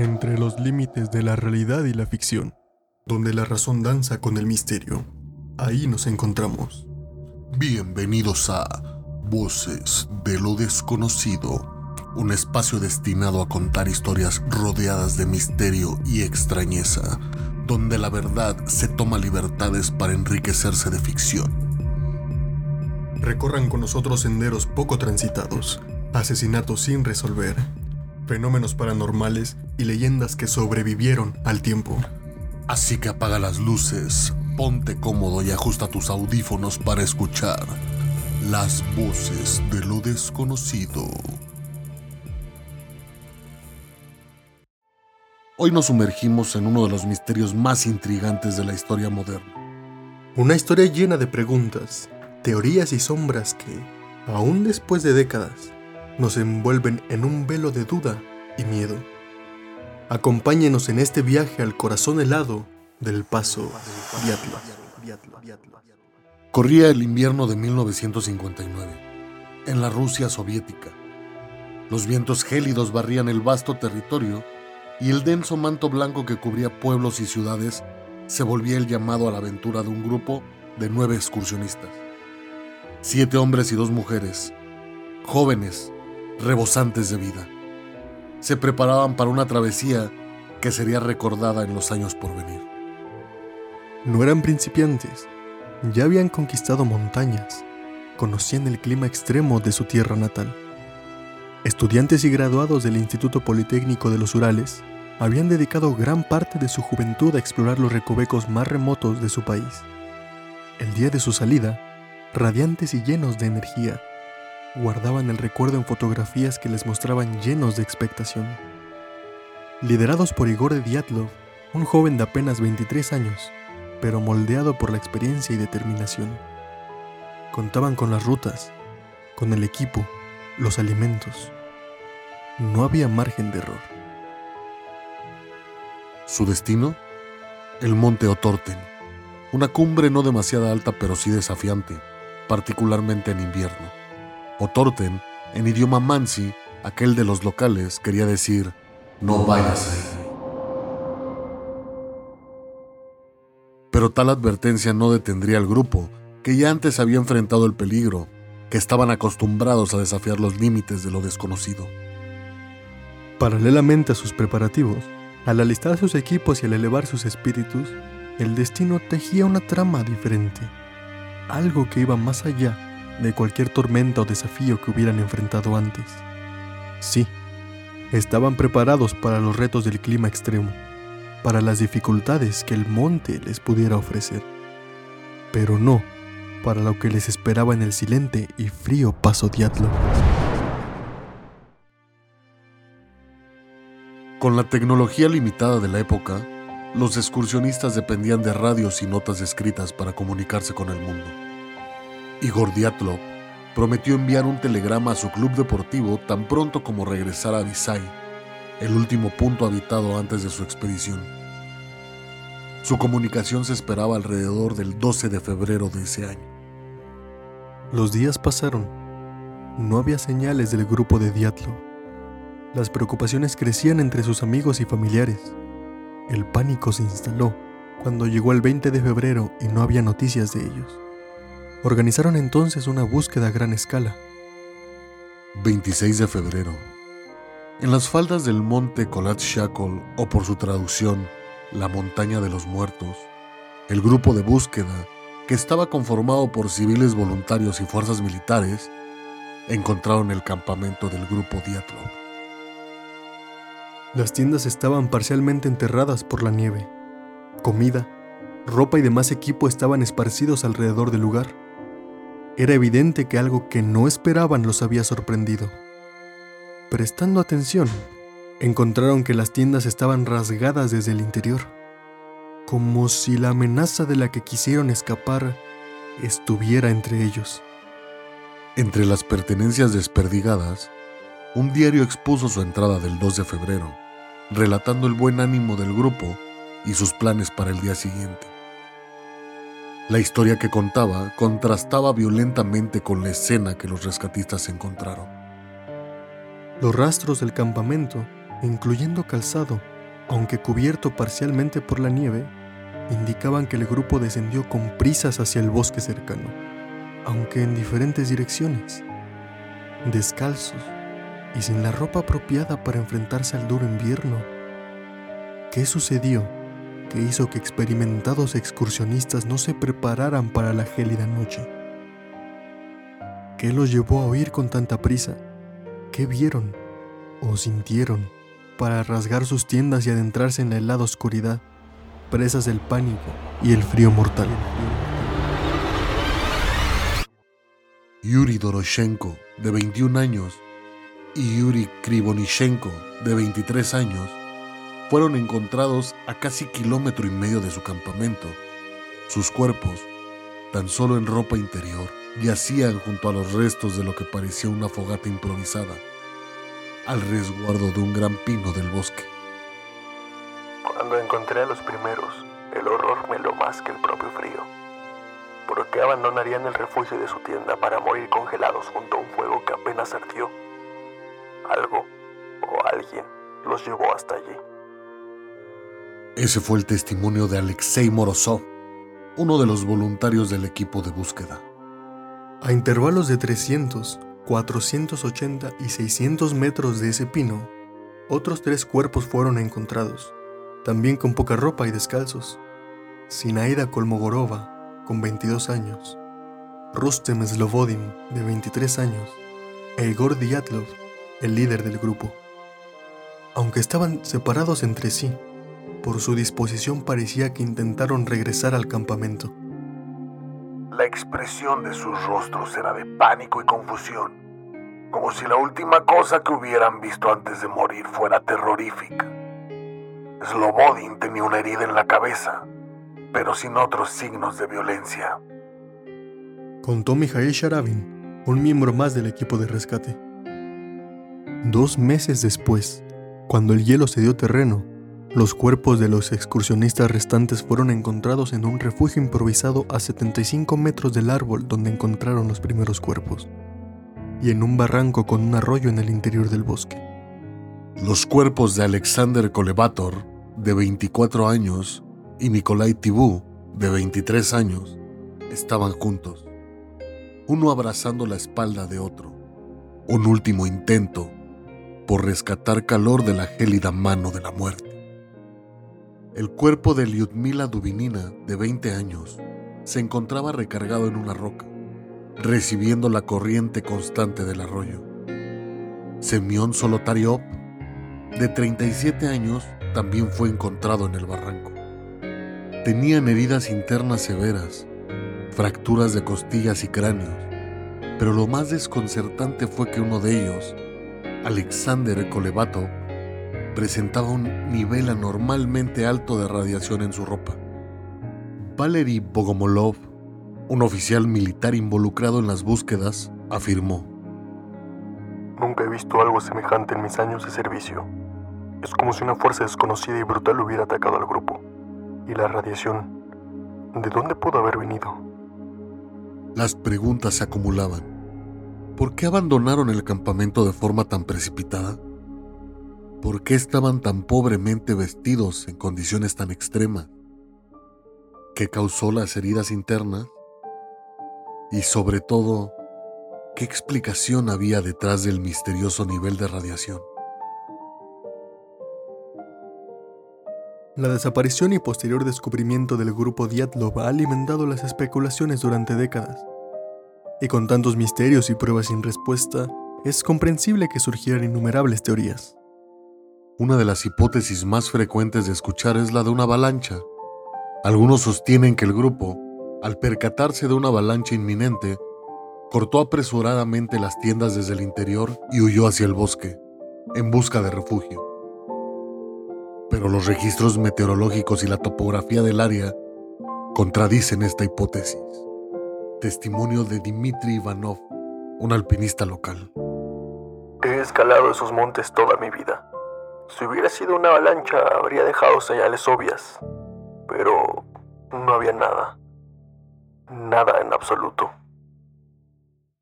entre los límites de la realidad y la ficción, donde la razón danza con el misterio. Ahí nos encontramos. Bienvenidos a Voces de lo Desconocido, un espacio destinado a contar historias rodeadas de misterio y extrañeza, donde la verdad se toma libertades para enriquecerse de ficción. Recorran con nosotros senderos poco transitados, asesinatos sin resolver, fenómenos paranormales y leyendas que sobrevivieron al tiempo. Así que apaga las luces, ponte cómodo y ajusta tus audífonos para escuchar las voces de lo desconocido. Hoy nos sumergimos en uno de los misterios más intrigantes de la historia moderna. Una historia llena de preguntas, teorías y sombras que, aún después de décadas, nos envuelven en un velo de duda y miedo. Acompáñenos en este viaje al corazón helado del paso Diatlo. Corría el invierno de 1959, en la Rusia soviética. Los vientos gélidos barrían el vasto territorio y el denso manto blanco que cubría pueblos y ciudades se volvía el llamado a la aventura de un grupo de nueve excursionistas siete hombres y dos mujeres, jóvenes, rebosantes de vida. Se preparaban para una travesía que sería recordada en los años por venir. No eran principiantes, ya habían conquistado montañas, conocían el clima extremo de su tierra natal. Estudiantes y graduados del Instituto Politécnico de los Urales habían dedicado gran parte de su juventud a explorar los recovecos más remotos de su país. El día de su salida, radiantes y llenos de energía. Guardaban el recuerdo en fotografías que les mostraban llenos de expectación. Liderados por Igor Diatlov, un joven de apenas 23 años, pero moldeado por la experiencia y determinación. Contaban con las rutas, con el equipo, los alimentos. No había margen de error. Su destino, el monte Otorten, una cumbre no demasiado alta pero sí desafiante particularmente en invierno. Otorten, en idioma mansi, aquel de los locales, quería decir, no vayas. Pero tal advertencia no detendría al grupo, que ya antes había enfrentado el peligro, que estaban acostumbrados a desafiar los límites de lo desconocido. Paralelamente a sus preparativos, al alistar sus equipos y al elevar sus espíritus, el destino tejía una trama diferente algo que iba más allá de cualquier tormenta o desafío que hubieran enfrentado antes. Sí, estaban preparados para los retos del clima extremo, para las dificultades que el monte les pudiera ofrecer, pero no para lo que les esperaba en el silente y frío paso Diatlo. Con la tecnología limitada de la época, los excursionistas dependían de radios y notas escritas para comunicarse con el mundo. Igor Diatlov prometió enviar un telegrama a su club deportivo tan pronto como regresara a Visay, el último punto habitado antes de su expedición. Su comunicación se esperaba alrededor del 12 de febrero de ese año. Los días pasaron. No había señales del grupo de Diatlov. Las preocupaciones crecían entre sus amigos y familiares. El pánico se instaló cuando llegó el 20 de febrero y no había noticias de ellos. Organizaron entonces una búsqueda a gran escala. 26 de febrero. En las faldas del monte Shakol, o por su traducción, la montaña de los muertos, el grupo de búsqueda, que estaba conformado por civiles voluntarios y fuerzas militares, encontraron el campamento del grupo Diatlov. Las tiendas estaban parcialmente enterradas por la nieve. Comida, ropa y demás equipo estaban esparcidos alrededor del lugar. Era evidente que algo que no esperaban los había sorprendido. Prestando atención, encontraron que las tiendas estaban rasgadas desde el interior, como si la amenaza de la que quisieron escapar estuviera entre ellos. Entre las pertenencias desperdigadas, un diario expuso su entrada del 2 de febrero relatando el buen ánimo del grupo y sus planes para el día siguiente. La historia que contaba contrastaba violentamente con la escena que los rescatistas encontraron. Los rastros del campamento, incluyendo calzado, aunque cubierto parcialmente por la nieve, indicaban que el grupo descendió con prisas hacia el bosque cercano, aunque en diferentes direcciones, descalzos y sin la ropa apropiada para enfrentarse al duro invierno. ¿Qué sucedió que hizo que experimentados excursionistas no se prepararan para la gélida noche? ¿Qué los llevó a huir con tanta prisa? ¿Qué vieron o sintieron para rasgar sus tiendas y adentrarse en la helada oscuridad, presas del pánico y el frío mortal? Yuri Doroshenko, de 21 años, y Yuri Krivonishenko, de 23 años, fueron encontrados a casi kilómetro y medio de su campamento. Sus cuerpos, tan solo en ropa interior, yacían junto a los restos de lo que parecía una fogata improvisada, al resguardo de un gran pino del bosque. Cuando encontré a los primeros, el horror me lo más que el propio frío. ¿Por qué abandonarían el refugio de su tienda para morir congelados junto a un fuego que apenas ardió? Algo o alguien los llevó hasta allí. Ese fue el testimonio de Alexei Morozov, uno de los voluntarios del equipo de búsqueda. A intervalos de 300, 480 y 600 metros de ese pino, otros tres cuerpos fueron encontrados, también con poca ropa y descalzos. Sinaida Kolmogorova, con 22 años, Rustem Slovodin, de 23 años, e Igor Dyatlov, el líder del grupo. Aunque estaban separados entre sí, por su disposición parecía que intentaron regresar al campamento. La expresión de sus rostros era de pánico y confusión, como si la última cosa que hubieran visto antes de morir fuera terrorífica. Slobodin tenía una herida en la cabeza, pero sin otros signos de violencia. Contó Mikhail Sharavin, un miembro más del equipo de rescate. Dos meses después, cuando el hielo se dio terreno, los cuerpos de los excursionistas restantes fueron encontrados en un refugio improvisado a 75 metros del árbol donde encontraron los primeros cuerpos, y en un barranco con un arroyo en el interior del bosque. Los cuerpos de Alexander Kolevator, de 24 años, y Nikolai Tibú, de 23 años, estaban juntos, uno abrazando la espalda de otro, un último intento por rescatar calor de la gélida mano de la muerte. El cuerpo de Lyudmila Dubinina, de 20 años, se encontraba recargado en una roca, recibiendo la corriente constante del arroyo. Semyon Solotariov, de 37 años, también fue encontrado en el barranco. Tenían heridas internas severas, fracturas de costillas y cráneos, pero lo más desconcertante fue que uno de ellos Alexander Kolevatov presentaba un nivel anormalmente alto de radiación en su ropa. Valery Bogomolov, un oficial militar involucrado en las búsquedas, afirmó: Nunca he visto algo semejante en mis años de servicio. Es como si una fuerza desconocida y brutal hubiera atacado al grupo. Y la radiación, ¿de dónde pudo haber venido? Las preguntas se acumulaban. ¿Por qué abandonaron el campamento de forma tan precipitada? ¿Por qué estaban tan pobremente vestidos en condiciones tan extremas? ¿Qué causó las heridas internas? Y sobre todo, ¿qué explicación había detrás del misterioso nivel de radiación? La desaparición y posterior descubrimiento del grupo Dyatlov ha alimentado las especulaciones durante décadas. Y con tantos misterios y pruebas sin respuesta, es comprensible que surgieran innumerables teorías. Una de las hipótesis más frecuentes de escuchar es la de una avalancha. Algunos sostienen que el grupo, al percatarse de una avalancha inminente, cortó apresuradamente las tiendas desde el interior y huyó hacia el bosque, en busca de refugio. Pero los registros meteorológicos y la topografía del área contradicen esta hipótesis. Testimonio de Dmitry Ivanov, un alpinista local. He escalado esos montes toda mi vida. Si hubiera sido una avalancha, habría dejado señales obvias. Pero no había nada. Nada en absoluto.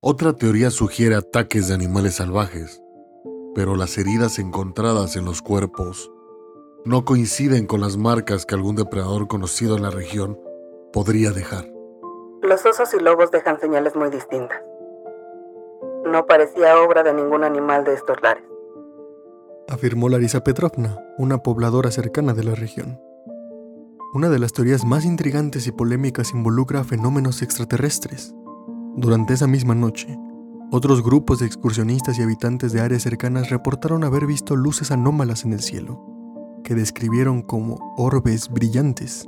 Otra teoría sugiere ataques de animales salvajes, pero las heridas encontradas en los cuerpos no coinciden con las marcas que algún depredador conocido en la región podría dejar. Los osos y lobos dejan señales muy distintas. No parecía obra de ningún animal de estos lares. Afirmó Larisa Petrovna, una pobladora cercana de la región. Una de las teorías más intrigantes y polémicas involucra fenómenos extraterrestres. Durante esa misma noche, otros grupos de excursionistas y habitantes de áreas cercanas reportaron haber visto luces anómalas en el cielo, que describieron como orbes brillantes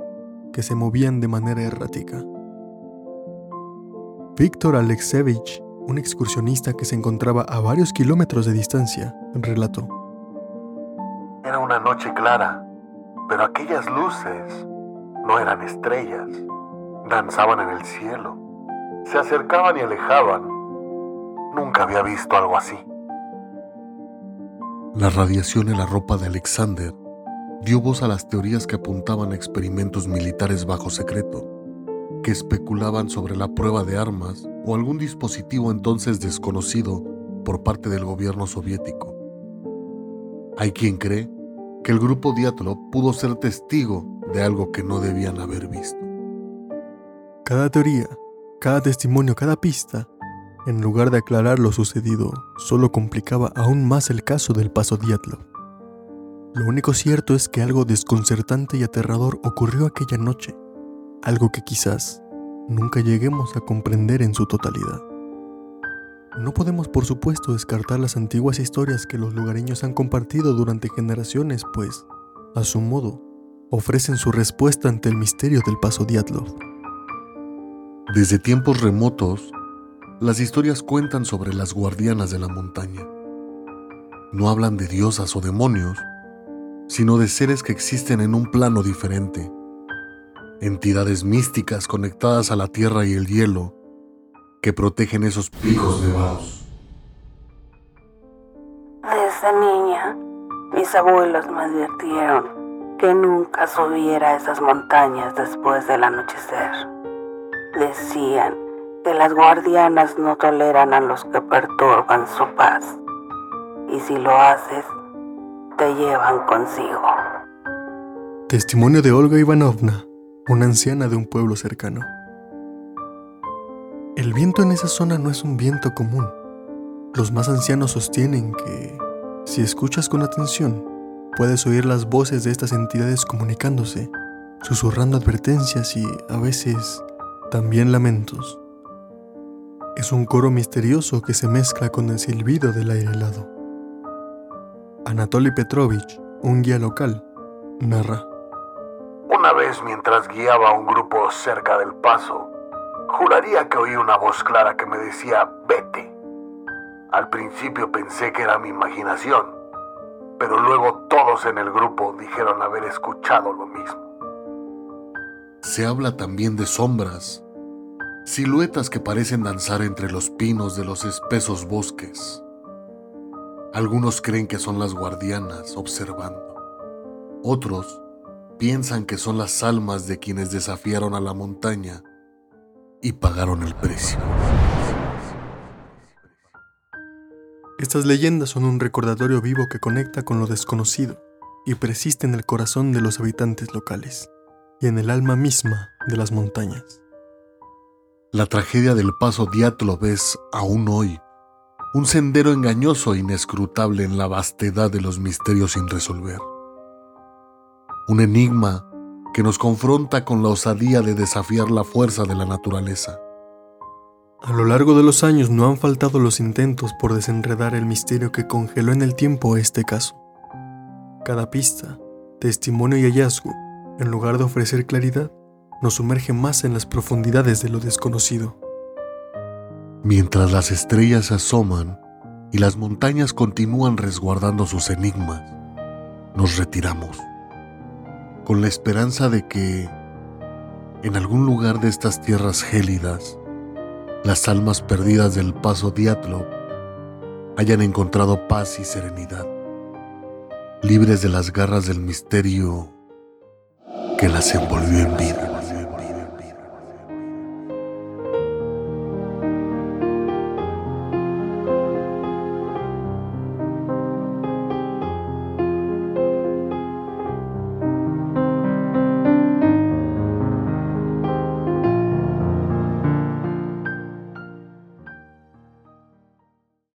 que se movían de manera errática. Víctor Alexevich, un excursionista que se encontraba a varios kilómetros de distancia, relató. Era una noche clara, pero aquellas luces no eran estrellas, danzaban en el cielo, se acercaban y alejaban. Nunca había visto algo así. La radiación en la ropa de Alexander dio voz a las teorías que apuntaban a experimentos militares bajo secreto, que especulaban sobre la prueba de armas o algún dispositivo entonces desconocido por parte del gobierno soviético. Hay quien cree que el grupo Diatlov pudo ser testigo de algo que no debían haber visto. Cada teoría, cada testimonio, cada pista, en lugar de aclarar lo sucedido, solo complicaba aún más el caso del paso Diatlov. Lo único cierto es que algo desconcertante y aterrador ocurrió aquella noche, algo que quizás nunca lleguemos a comprender en su totalidad. No podemos por supuesto descartar las antiguas historias que los lugareños han compartido durante generaciones, pues, a su modo, ofrecen su respuesta ante el misterio del paso Diatlov. Desde tiempos remotos, las historias cuentan sobre las guardianas de la montaña. No hablan de diosas o demonios, sino de seres que existen en un plano diferente, entidades místicas conectadas a la tierra y el hielo que protegen esos picos nevados. Desde niña, mis abuelos me advirtieron que nunca subiera a esas montañas después del anochecer. Decían que las guardianas no toleran a los que perturban su paz, y si lo haces, te llevan consigo. Testimonio de Olga Ivanovna, una anciana de un pueblo cercano. El viento en esa zona no es un viento común. Los más ancianos sostienen que, si escuchas con atención, Puedes oír las voces de estas entidades comunicándose, susurrando advertencias y, a veces, también lamentos. Es un coro misterioso que se mezcla con el silbido del aire helado. Anatoly Petrovich, un guía local, narra. Una vez mientras guiaba a un grupo cerca del paso, juraría que oí una voz clara que me decía, vete. Al principio pensé que era mi imaginación, pero luego todos en el grupo dijeron haber escuchado lo mismo. Se habla también de sombras, siluetas que parecen danzar entre los pinos de los espesos bosques. Algunos creen que son las guardianas observando. Otros piensan que son las almas de quienes desafiaron a la montaña y pagaron el precio. Estas leyendas son un recordatorio vivo que conecta con lo desconocido y persiste en el corazón de los habitantes locales y en el alma misma de las montañas. La tragedia del paso Diatlov es, aún hoy, un sendero engañoso e inescrutable en la vastedad de los misterios sin resolver. Un enigma que nos confronta con la osadía de desafiar la fuerza de la naturaleza. A lo largo de los años no han faltado los intentos por desenredar el misterio que congeló en el tiempo este caso. Cada pista, testimonio y hallazgo, en lugar de ofrecer claridad, nos sumerge más en las profundidades de lo desconocido. Mientras las estrellas asoman y las montañas continúan resguardando sus enigmas, nos retiramos, con la esperanza de que, en algún lugar de estas tierras gélidas, las almas perdidas del paso Diatlo hayan encontrado paz y serenidad, libres de las garras del misterio que las envolvió en vida.